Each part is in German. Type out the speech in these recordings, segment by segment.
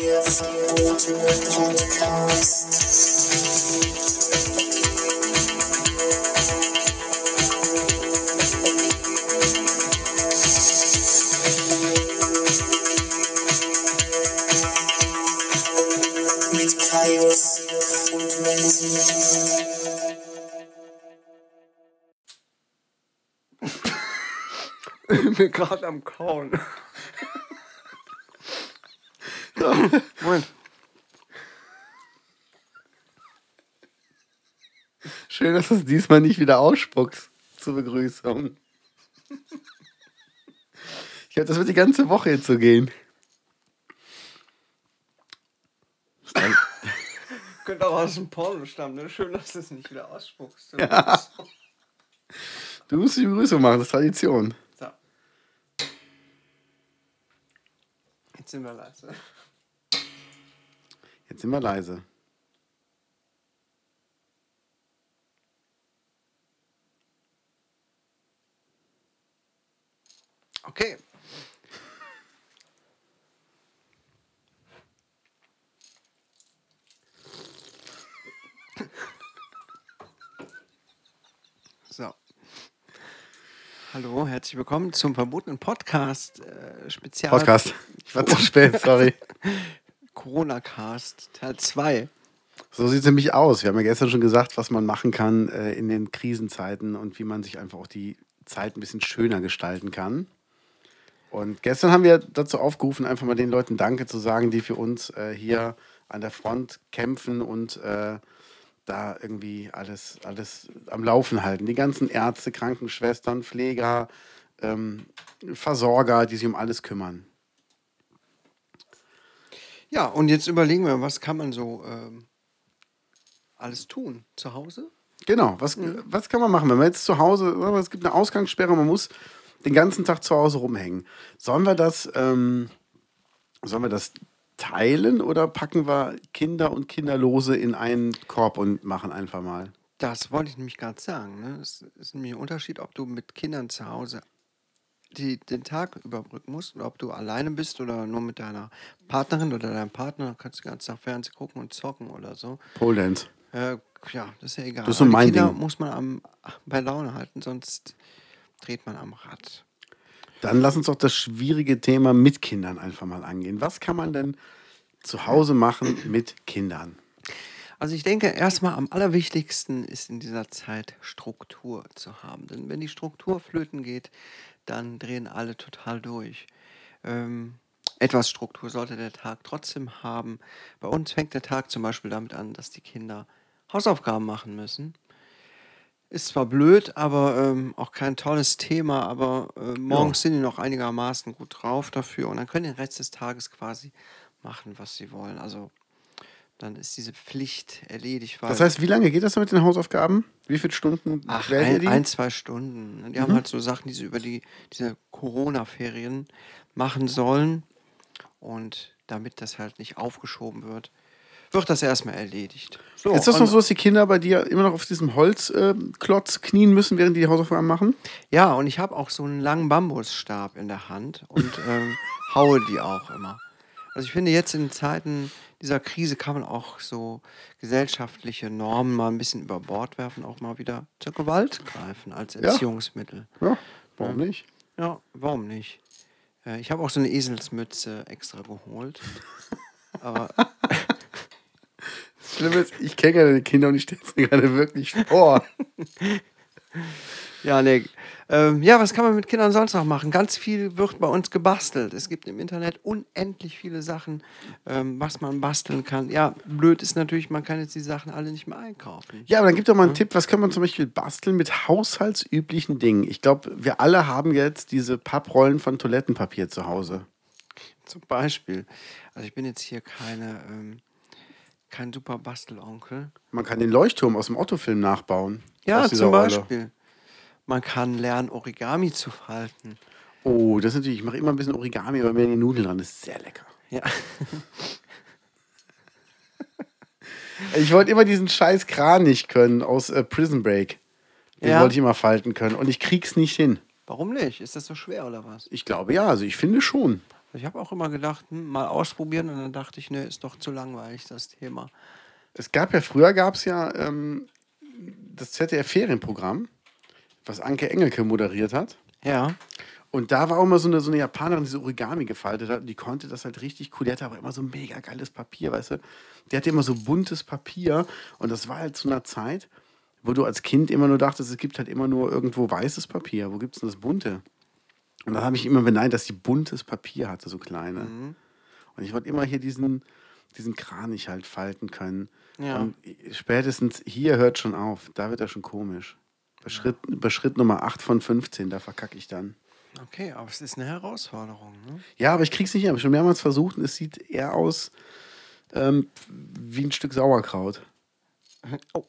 Der verbotene Podcast. Mit Kaius und Menschen. Ich bin gerade am Moment. Schön, dass du es diesmal nicht wieder ausspuckst zur Begrüßung. Ich glaube, das wird die ganze Woche jetzt so gehen. Könnte auch aus dem Porno stammen, ne? Schön, dass du es nicht wieder ausspuckst. Ja. Du musst die Begrüßung machen, das ist Tradition. So. Jetzt sind wir leise. Jetzt sind wir leise. Okay. So. Hallo, herzlich willkommen zum verbotenen Podcast äh, Spezial Podcast. Ich war zu spät, sorry. Corona Cast Teil 2. So sieht es nämlich aus. Wir haben ja gestern schon gesagt, was man machen kann äh, in den Krisenzeiten und wie man sich einfach auch die Zeit ein bisschen schöner gestalten kann. Und gestern haben wir dazu aufgerufen, einfach mal den Leuten Danke zu sagen, die für uns äh, hier an der Front kämpfen und äh, da irgendwie alles, alles am Laufen halten. Die ganzen Ärzte, Krankenschwestern, Pfleger, ähm, Versorger, die sich um alles kümmern. Ja, und jetzt überlegen wir, was kann man so ähm, alles tun zu Hause? Genau, was, was kann man machen, wenn man jetzt zu Hause, es gibt eine Ausgangssperre, man muss den ganzen Tag zu Hause rumhängen. Sollen wir das, ähm, sollen wir das teilen oder packen wir Kinder und Kinderlose in einen Korb und machen einfach mal? Das wollte ich nämlich gerade sagen. Ne? Es ist nämlich ein Unterschied, ob du mit Kindern zu Hause die, den Tag überbrücken musst oder ob du alleine bist oder nur mit deiner Partnerin oder deinem Partner. Dann kannst du den ganzen Tag Fernsehen gucken und zocken oder so. Pole Dance. Äh, ja, das ist ja egal. Das ist so mein Kinder Ding. muss man am, bei Laune halten, sonst dreht man am Rad. Dann lass uns doch das schwierige Thema mit Kindern einfach mal angehen. Was kann man denn zu Hause machen mit Kindern? Also ich denke, erstmal am allerwichtigsten ist in dieser Zeit Struktur zu haben. Denn wenn die Struktur flöten geht, dann drehen alle total durch. Ähm, etwas Struktur sollte der Tag trotzdem haben. Bei uns fängt der Tag zum Beispiel damit an, dass die Kinder Hausaufgaben machen müssen. Ist zwar blöd, aber ähm, auch kein tolles Thema, aber äh, morgens sind die noch einigermaßen gut drauf dafür und dann können die den Rest des Tages quasi machen, was sie wollen. Also dann ist diese Pflicht erledigt. Das heißt, wie lange geht das mit den Hausaufgaben? Wie viele Stunden Ach, ein, ein, zwei Stunden. Die Mhm. haben halt so Sachen, die sie über die, diese Corona-Ferien machen sollen. Und damit das halt nicht aufgeschoben wird, wird das erstmal erledigt. So, ist das noch so, dass die Kinder bei dir immer noch auf diesem Holzklotz knien müssen, während die die Hausaufgaben machen? Ja, und ich habe auch so einen langen Bambusstab in der Hand und ähm, haue die auch immer. Also ich finde, jetzt in Zeiten dieser Krise kann man auch so gesellschaftliche Normen mal ein bisschen über Bord werfen, auch mal wieder zur Gewalt greifen als Erziehungsmittel. Ja, warum nicht? Ja, warum nicht? Äh, Ich habe auch so eine Eselsmütze extra geholt. Aber Schlimm ist, ich kenne ja deine Kinder und ich stelle es mir gerade wirklich vor. ja, nee. Ähm, ja, was kann man mit Kindern sonst noch machen? Ganz viel wird bei uns gebastelt. Es gibt im Internet unendlich viele Sachen, ähm, was man basteln kann. Ja, blöd ist natürlich, man kann jetzt die Sachen alle nicht mehr einkaufen. Ja, aber dann gib doch mal einen Tipp, was kann man zum Beispiel basteln mit haushaltsüblichen Dingen? Ich glaube, wir alle haben jetzt diese Papprollen von Toilettenpapier zu Hause. Zum Beispiel. Also ich bin jetzt hier keine, ähm, kein super Bastelonkel. Man kann den Leuchtturm aus dem Otto-Film nachbauen. Ja, zum Rolle. Man kann lernen, Origami zu falten. Oh, das ist natürlich, ich mache immer ein bisschen Origami, weil mir die Nudeln dran ist sehr lecker. Ja. Ich wollte immer diesen scheiß Kranich können aus äh, Prison Break. Den Ja. wollte ich immer falten können und ich krieg's nicht hin. Warum nicht? Ist das so schwer oder was? Ich glaube ja, also ich finde schon. Ich habe auch immer gedacht, hm, mal ausprobieren und dann dachte ich, ne, ist doch zu langweilig das Thema. Es gab ja, früher gab es ja ähm, das ZDF-Ferienprogramm, was Anke Engelke moderiert hat. Ja. Und da war auch immer so eine, so eine Japanerin, die so Origami gefaltet hat. Und die konnte das halt richtig cool. Die hatte aber immer so mega geiles Papier, weißt du? Die hatte immer so buntes Papier. Und das war halt zu einer Zeit, wo du als Kind immer nur dachtest, es gibt halt immer nur irgendwo weißes Papier. Wo gibt es denn das bunte? Und dann habe ich immer beneint, dass die buntes Papier hatte, so kleine. Und ich wollte immer hier diesen, diesen Kranich halt falten können. Ja. Und spätestens hier hört schon auf. Da wird er schon komisch. Bei Schritt, bei Schritt Nummer 8 von 15, da verkacke ich dann. Okay, aber es ist eine Herausforderung. Ne? Ja, aber ich krieg's nicht hin. Habe ich schon mehrmals versucht und es sieht eher aus ähm, wie ein Stück Sauerkraut. Oh,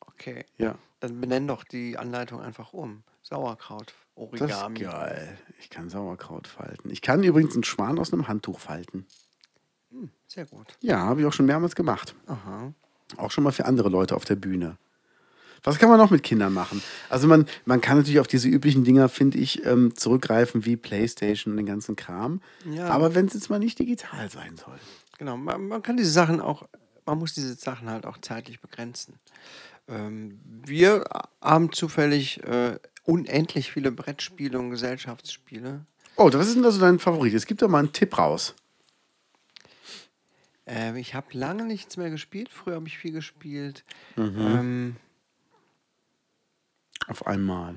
okay. Ja. Dann benenn doch die Anleitung einfach um. Sauerkraut, Das Origami. ist geil. Ich kann Sauerkraut falten. Ich kann übrigens einen Schwan aus einem Handtuch falten. Sehr gut. Ja, habe ich auch schon mehrmals gemacht. Aha. Auch schon mal für andere Leute auf der Bühne. Was kann man noch mit Kindern machen? Also man, man kann natürlich auf diese üblichen Dinger, finde ich, ähm, zurückgreifen wie Playstation und den ganzen Kram. Ja. Aber wenn es jetzt mal nicht digital sein soll. Genau, man, man kann diese Sachen auch, man muss diese Sachen halt auch zeitlich begrenzen. Ähm, wir haben zufällig äh, unendlich viele Brettspiele und Gesellschaftsspiele. Oh, was ist denn da so dein Favorit? Es gibt doch mal einen Tipp raus. Ähm, ich habe lange nichts mehr gespielt. Früher habe ich viel gespielt. Mhm. Ähm, Auf einmal.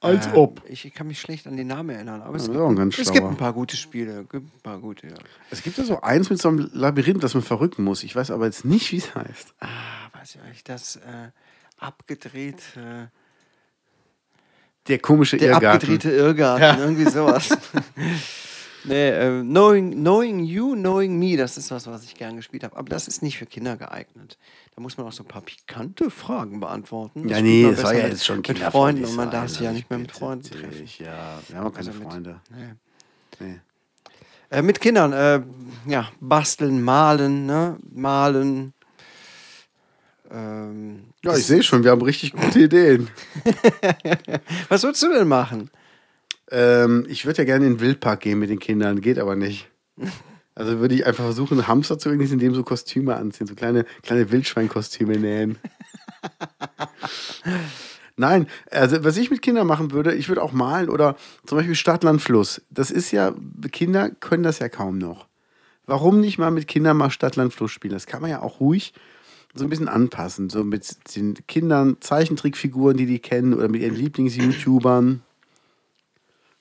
Als ähm, ob. Ich kann mich schlecht an den Namen erinnern, aber es, Ja, gibt, das ist auch ein ganz es gibt ein paar gute Spiele. Gibt ein paar gute, ja. Es gibt ja so eins mit so einem Labyrinth, das man verrücken muss. Ich weiß aber jetzt nicht, wie es heißt. Ah, weiß ich nicht, das äh, abgedreht. Äh, Der komische Der Irrgarten. abgedrehte Irrgarten, irgendwie sowas. nee, äh, knowing, knowing You, Knowing Me, das ist was, was ich gern gespielt habe. Aber das ist nicht für Kinder geeignet. Da muss man auch so ein paar pikante Fragen beantworten. Ja, nee, das war ja mit- jetzt schon Mit kinderfreundlich Freunden und man darf sich ja also nicht mehr mit Freunden treffen. Ja, wir haben auch keine Also mit- Freunde. Nee. Nee. Äh, mit Kindern, äh, ja, basteln, malen, ne? Malen. Ähm, Ja, ich sehe schon, wir haben richtig gute Ideen. was würdest du denn machen? Ähm, ich würde ja gerne in den Wildpark gehen mit den Kindern, geht aber nicht. Also würde ich einfach versuchen, Hamster zu organisieren, dem so Kostüme anziehen, so kleine, kleine Wildschweinkostüme nähen. Nein, also was ich mit Kindern machen würde, ich würde auch malen oder zum Beispiel Stadt, Land, Fluss. Das ist ja, Kinder können das ja kaum noch. Warum nicht mal mit Kindern mal Stadt, Land, Fluss spielen? Das kann man ja auch ruhig so ein bisschen anpassen. So mit den Kindern, Zeichentrickfiguren, die die kennen oder mit ihren Lieblings-YouTubern.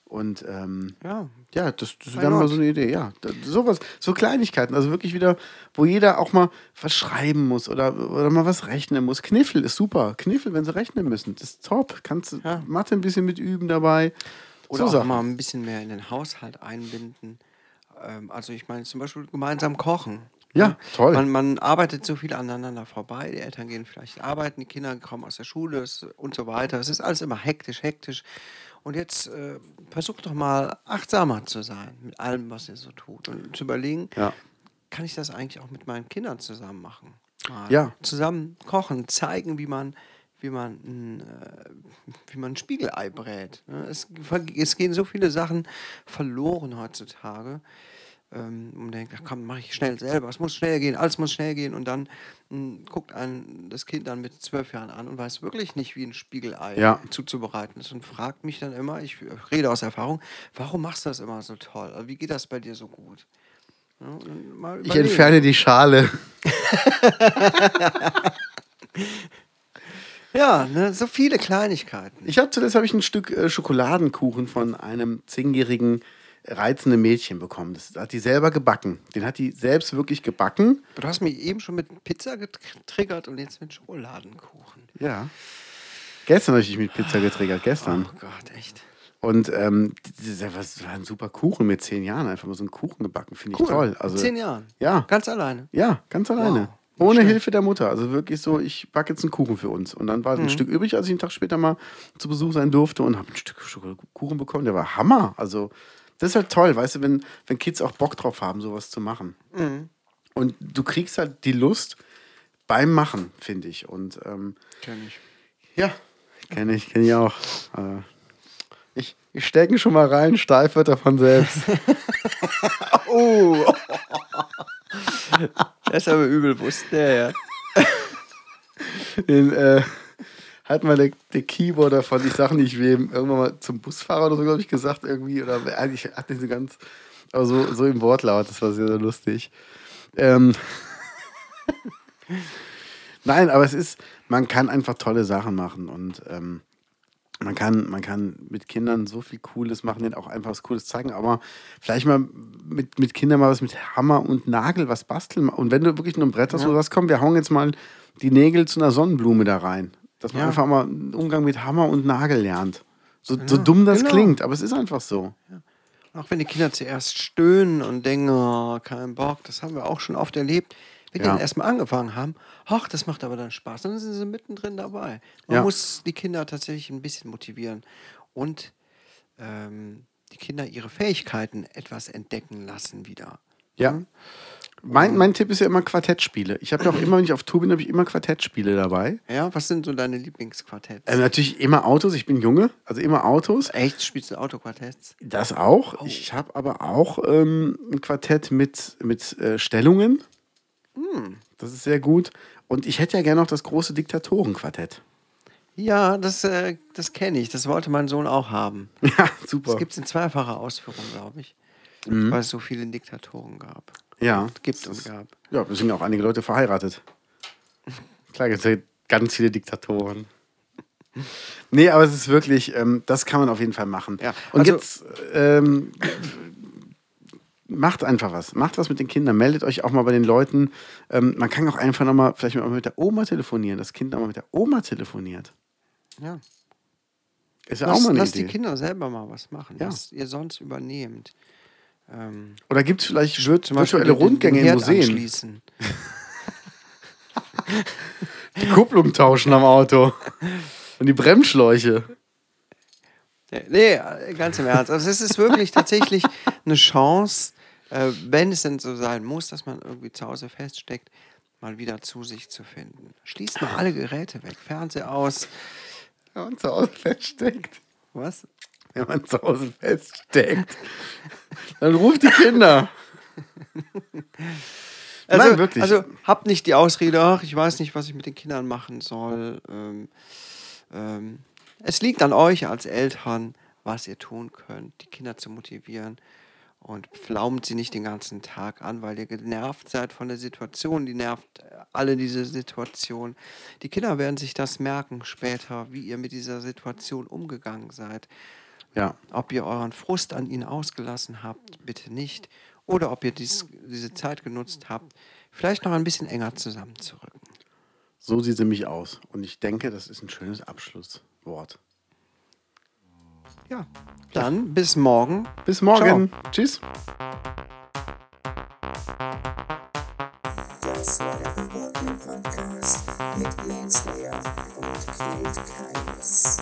Und ähm, Ja, ja, das, das wäre mal so eine Idee, ja. Da- Sowas, so Kleinigkeiten, also wirklich wieder, wo jeder auch mal was schreiben muss oder, oder mal was rechnen muss. Kniffel ist super. Kniffel, wenn sie rechnen müssen, das ist top. Kannst du Ja. Mathe ein bisschen mit üben dabei. Oder so auch Sachen. mal ein bisschen mehr in den Haushalt einbinden. Ähm, also ich meine zum Beispiel gemeinsam kochen. Ja, Ne? toll. Man, man arbeitet so viel aneinander vorbei. Die Eltern gehen vielleicht arbeiten, die Kinder kommen aus der Schule und so weiter. Es ist alles immer hektisch, hektisch. Und jetzt äh, versucht doch mal achtsamer zu sein mit allem, was ihr so tut. Und zu überlegen, Ja. kann ich das eigentlich auch mit meinen Kindern zusammen machen? Mal Ja. Zusammen kochen, zeigen, wie man, wie man, ein, äh, wie man ein Spiegelei brät. Es, es gehen so viele Sachen verloren heutzutage. Ähm, und denkt, ach komm, mache ich schnell selber. Es muss schnell gehen, alles muss schnell gehen. Und dann mh, guckt ein das Kind dann mit zwölf Jahren an und weiß wirklich nicht, wie ein Spiegelei Ja. zuzubereiten ist. Und fragt mich dann immer, ich rede aus Erfahrung, warum machst du das immer so toll? Also Wie geht das bei dir so gut? Ja, Ich entferne die Schale. Ja, ne, so viele Kleinigkeiten. Ich habe zuletzt habe ich ein Stück äh, Schokoladenkuchen von einem zehnjährigen reizenden Mädchen bekommen. Das hat die selber gebacken. Den hat die selbst wirklich gebacken. Du hast mich eben schon mit Pizza getriggert und jetzt mit Schokoladenkuchen. Ja. Gestern habe ich dich mit Pizza getriggert, gestern. Oh Gott, echt. Und ähm, das war ein super Kuchen mit zehn Jahren. Einfach mal so einen Kuchen gebacken, finde ich Cool. toll. Also, zehn Jahren. Ja, Ganz alleine. ja, ganz alleine. Wow, Ohne schlecht. Hilfe der Mutter. Also wirklich so, ich backe jetzt einen Kuchen für uns. Und dann war Mhm. ein Stück übrig, als ich einen Tag später mal zu Besuch sein durfte und habe ein Stück Kuchen bekommen. Der war Hammer. Also das ist halt toll, weißt du, wenn, wenn Kids auch Bock drauf haben, sowas zu machen. Mhm. Und du kriegst halt die Lust beim Machen, finde ich. Und ähm, Kenn ich. ja, kenne ich, kenne ich auch. Äh, Ich, ich stecke ihn schon mal rein, steif wird er von selbst. Oh. das ist aber übelbewusst, der, ja. Den, äh, hat mal der, der Keyboarder von die Sachen, die ich wem irgendwann mal zum Busfahrer oder so, glaube ich, gesagt irgendwie. Oder eigentlich hat diese ganz, aber so, so im Wortlaut, das war sehr, sehr lustig. Ähm, Nein, aber es ist, man kann einfach tolle Sachen machen und ähm, man kann, man kann mit Kindern so viel Cooles machen, denen auch einfach was Cooles zeigen, aber vielleicht mal mit, mit Kindern mal was mit Hammer und Nagel was basteln. Und wenn du wirklich nur ein Brett hast, Ja. du sagst, komm, wir hauen jetzt mal die Nägel zu einer Sonnenblume da rein. Dass man Ja. einfach mal einen Umgang mit Hammer und Nagel lernt. So, so Ja, dumm das genau. klingt, aber es ist einfach so. Auch wenn die Kinder zuerst stöhnen und denken, oh, kein Bock, das haben wir auch schon oft erlebt. Wenn die Ja. dann erstmal angefangen haben, ach, das macht aber dann Spaß, dann sind sie mittendrin dabei. Man Ja. muss die Kinder tatsächlich ein bisschen motivieren und ähm, die Kinder ihre Fähigkeiten etwas entdecken lassen wieder. Ja. Mein, mein Tipp ist ja immer Quartettspiele. Ich habe ja auch immer, wenn ich auf Tour bin, habe ich immer Quartettspiele dabei. Ja, was sind so deine Lieblingsquartetts? Ähm, natürlich immer Autos, ich bin Junge, also immer Autos. Echt, spielst du Autoquartetts? Das auch. Ich habe aber auch ähm, ein Quartett mit, mit äh, Stellungen. Das ist sehr gut. Und ich hätte ja gerne noch das große Diktatorenquartett. Ja, das, äh, das kenne ich. Das wollte mein Sohn auch haben. Ja, super. Das gibt es in zweifacher Ausführung, glaube ich. Weil es so viele Diktatoren gab. ja, Gibt und gab. ja, es sind ja auch einige Leute verheiratet. Klar, es ja ganz viele Diktatoren. Nee, aber es ist wirklich, ähm, das kann man auf jeden Fall machen. Ja, Und also- jetzt ähm, macht einfach was. Macht was mit den Kindern. Meldet euch auch mal bei den Leuten. Ähm, man kann auch einfach nochmal, vielleicht mal mit der Oma telefonieren. Das Kind nochmal mit der Oma telefoniert. Ja. Ist ja Lass, auch mal eine lass Idee. die Kinder selber mal was machen, Ja. was ihr sonst übernehmt. Ähm, Oder gibt es vielleicht vir zum Beispiel virtuelle Rundgänge in Museen? Die Kupplung tauschen am Auto. Und die Bremsschläuche. Nee, ganz im Ernst. Also es ist wirklich tatsächlich eine Chance, äh, wenn es denn so sein muss, dass man irgendwie zu Hause feststeckt, mal wieder zu sich zu finden. Schließt mal alle Geräte weg, Fernseher aus. Man zu Hause feststeckt. Was? Wenn man zu Hause feststeckt. Dann ruft die Kinder. Also, Nein, wirklich. Also habt nicht die Ausrede, ach, ich weiß nicht, was ich mit den Kindern machen soll. Ähm, ähm, es liegt an euch als Eltern, was ihr tun könnt, die Kinder zu motivieren. Und pflaumt sie nicht den ganzen Tag an, weil ihr genervt seid von der Situation. Die nervt äh, alle diese Situation. Die Kinder werden sich das merken später, wie ihr mit dieser Situation umgegangen seid. Ja. Ob ihr euren Frust an ihnen ausgelassen habt, bitte nicht. Oder ob ihr dies, diese Zeit genutzt habt, vielleicht noch ein bisschen enger zusammenzurücken. So sieht sie mich aus. Und ich denke, das ist ein schönes Abschlusswort. Ja, dann bis morgen. Bis morgen. Tschüss. Das war der Reporting Podcast mit Lance Lear und Kate Keines.